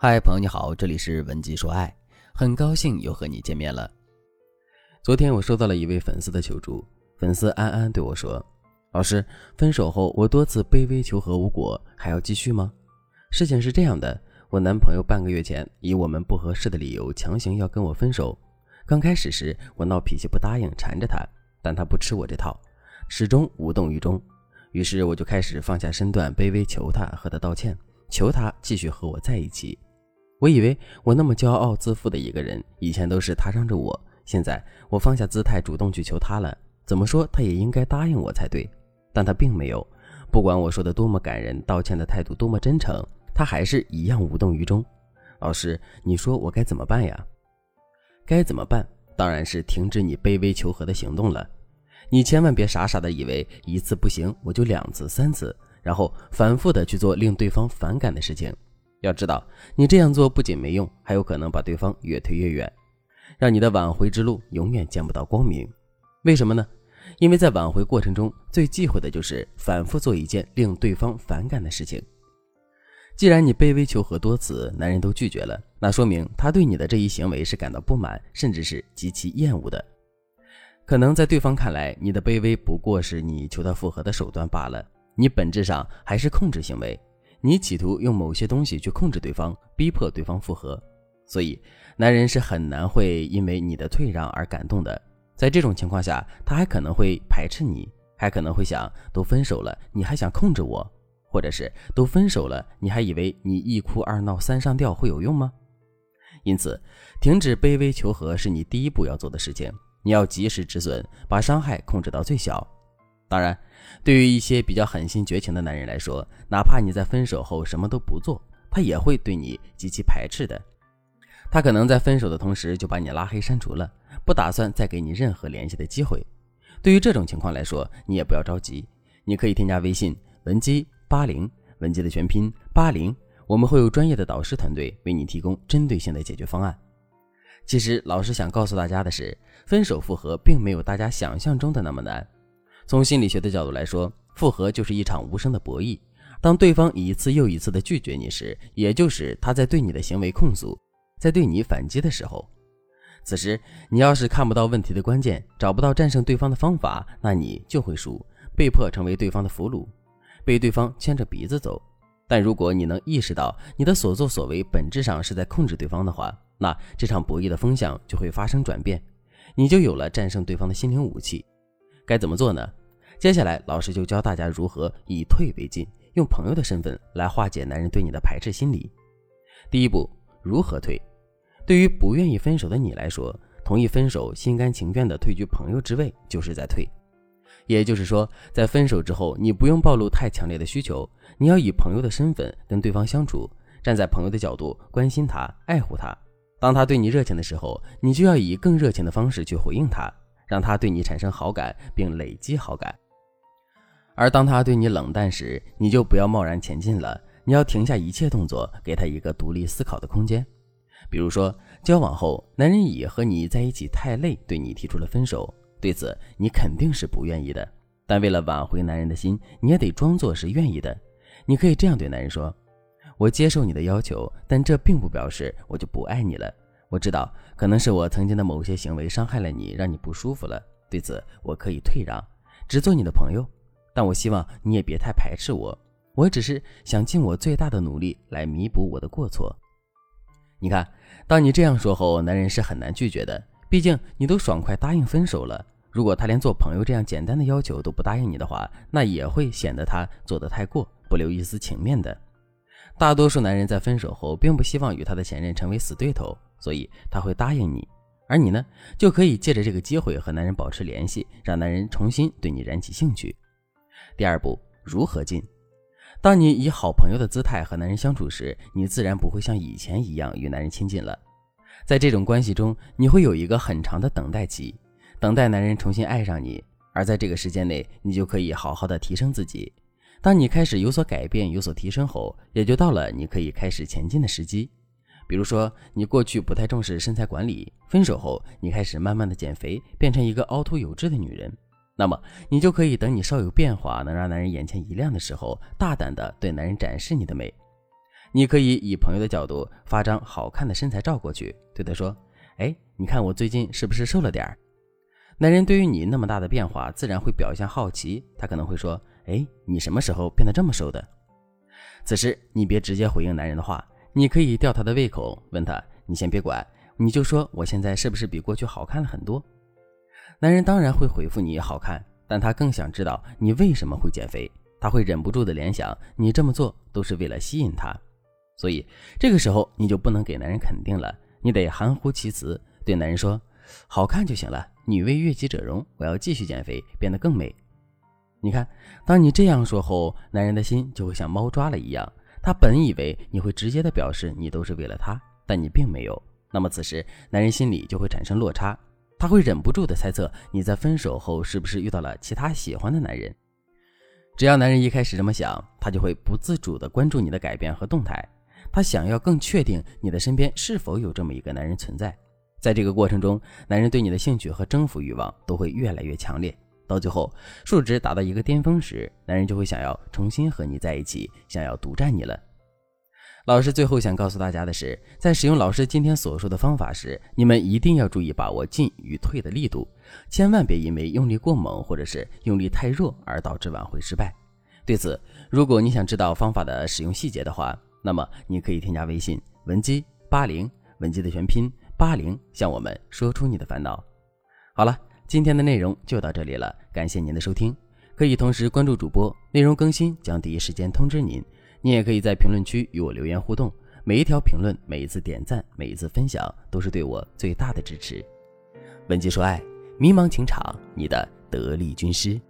嗨，朋友你好，这里是文姬说爱，很高兴又和你见面了。昨天我收到了一位粉丝的求助，粉丝安安对我说：“老师，分手后我多次卑微求和无果，还要继续吗？”事情是这样的，我男朋友半个月前以我们不合适的理由强行要跟我分手。刚开始时我闹脾气不答应，缠着他，但他不吃我这套，始终无动于衷。于是我就开始放下身段，卑微求他，和他道歉，求他继续和我在一起。我以为我那么骄傲自负的一个人，以前都是他让着我，现在我放下姿态，主动去求他了，怎么说他也应该答应我才对。但他并没有，不管我说的多么感人，道歉的态度多么真诚，他还是一样无动于衷。老师，你说我该怎么办呀？该怎么办？当然是停止你卑微求和的行动了。你千万别傻傻的以为一次不行，我就两次、三次，然后反复的去做令对方反感的事情。要知道，你这样做不仅没用，还有可能把对方越推越远，让你的挽回之路永远见不到光明。为什么呢？因为在挽回过程中，最忌讳的就是反复做一件令对方反感的事情。既然你卑微求和多次，男人都拒绝了，那说明他对你的这一行为是感到不满，甚至是极其厌恶的。可能在对方看来，你的卑微不过是你求他复合的手段罢了，你本质上还是控制行为。你企图用某些东西去控制对方，逼迫对方复合，所以男人是很难会因为你的退让而感动的。在这种情况下，他还可能会排斥你，还可能会想：都分手了，你还想控制我？或者是都分手了，你还以为你一哭二闹三上吊会有用吗？因此，停止卑微求和是你第一步要做的事情。你要及时止损，把伤害控制到最小。当然，对于一些比较狠心绝情的男人来说，哪怕你在分手后什么都不做，他也会对你极其排斥的。他可能在分手的同时就把你拉黑删除了，不打算再给你任何联系的机会。对于这种情况来说，你也不要着急，你可以添加微信文姬八零，文姬的全拼八零，我们会有专业的导师团队为你提供针对性的解决方案。其实，老师想告诉大家的是，分手复合并没有大家想象中的那么难。从心理学的角度来说，复合就是一场无声的博弈。当对方一次又一次的拒绝你时，也就是他在对你的行为控诉，在对你反击的时候。此时，你要是看不到问题的关键，找不到战胜对方的方法，那你就会输，被迫成为对方的俘虏，被对方牵着鼻子走。但如果你能意识到你的所作所为本质上是在控制对方的话，那这场博弈的风向就会发生转变，你就有了战胜对方的心灵武器。该怎么做呢？接下来，老师就教大家如何以退为进，用朋友的身份来化解男人对你的排斥心理。第一步，如何退？对于不愿意分手的你来说，同意分手、心甘情愿地退居朋友之位，就是在退。也就是说，在分手之后，你不用暴露太强烈的需求，你要以朋友的身份跟对方相处，站在朋友的角度关心他、爱护他。当他对你热情的时候，你就要以更热情的方式去回应他。让他对你产生好感，并累积好感。而当他对你冷淡时，你就不要贸然前进了，你要停下一切动作，给他一个独立思考的空间。比如说，交往后，男人乙和你在一起太累，对你提出了分手。对此，你肯定是不愿意的。但为了挽回男人的心，你也得装作是愿意的。你可以这样对男人说：“我接受你的要求，但这并不表示我就不爱你了。”我知道，可能是我曾经的某些行为伤害了你，让你不舒服了。对此，我可以退让，只做你的朋友。但我希望你也别太排斥我。我只是想尽我最大的努力来弥补我的过错。你看，当你这样说后，男人是很难拒绝的。毕竟你都爽快答应分手了。如果他连做朋友这样简单的要求都不答应你的话，那也会显得他做得太过，不留一丝情面的。大多数男人在分手后，并不希望与他的前任成为死对头。所以他会答应你，而你呢，就可以借着这个机会和男人保持联系，让男人重新对你燃起兴趣。第二步，如何进？当你以好朋友的姿态和男人相处时，你自然不会像以前一样与男人亲近了。在这种关系中，你会有一个很长的等待期，等待男人重新爱上你。而在这个时间内，你就可以好好的提升自己。当你开始有所改变、有所提升后，也就到了你可以开始前进的时机。比如说，你过去不太重视身材管理，分手后你开始慢慢的减肥，变成一个凹凸有致的女人，那么你就可以等你稍有变化，能让男人眼前一亮的时候，大胆的对男人展示你的美。你可以以朋友的角度发张好看的身材照过去，对他说：“哎，你看我最近是不是瘦了点儿？”男人对于你那么大的变化，自然会表现好奇，他可能会说：“哎，你什么时候变得这么瘦的？”此时你别直接回应男人的话，你可以吊他的胃口，问他：“你先别管，你就说我现在是不是比过去好看了很多？”男人当然会回复你好看，但他更想知道你为什么会减肥，他会忍不住的联想你这么做都是为了吸引他。所以这个时候你就不能给男人肯定了，你得含糊其辞，对男人说：“好看就行了，女为悦己者容，我要继续减肥，变得更美。”你看，当你这样说后，男人的心就会像猫抓了一样，他本以为你会直接的表示你都是为了他，但你并没有。那么此时男人心里就会产生落差，他会忍不住的猜测你在分手后是不是遇到了其他喜欢的男人。只要男人一开始这么想，他就会不自主的关注你的改变和动态。他想要更确定你的身边是否有这么一个男人存在，在这个过程中，男人对你的兴趣和征服欲望都会越来越强烈，到最后数值达到一个巅峰时，男人就会想要重新和你在一起，想要独占你了。老师最后想告诉大家的是，在使用老师今天所说的方法时，你们一定要注意把握进与退的力度，千万别因为用力过猛或者是用力太弱而导致挽回失败。对此，如果你想知道方法的使用细节的话，那么你可以添加微信文姬八零，文姬的全拼八零，向我们说出你的烦恼。好了，今天的内容就到这里了，感谢您的收听。可以同时关注主播，内容更新将第一时间通知您。你也可以在评论区与我留言互动，每一条评论、每一次点赞、每一次分享，都是对我最大的支持。文姬说爱，迷茫情场，你的得力军师。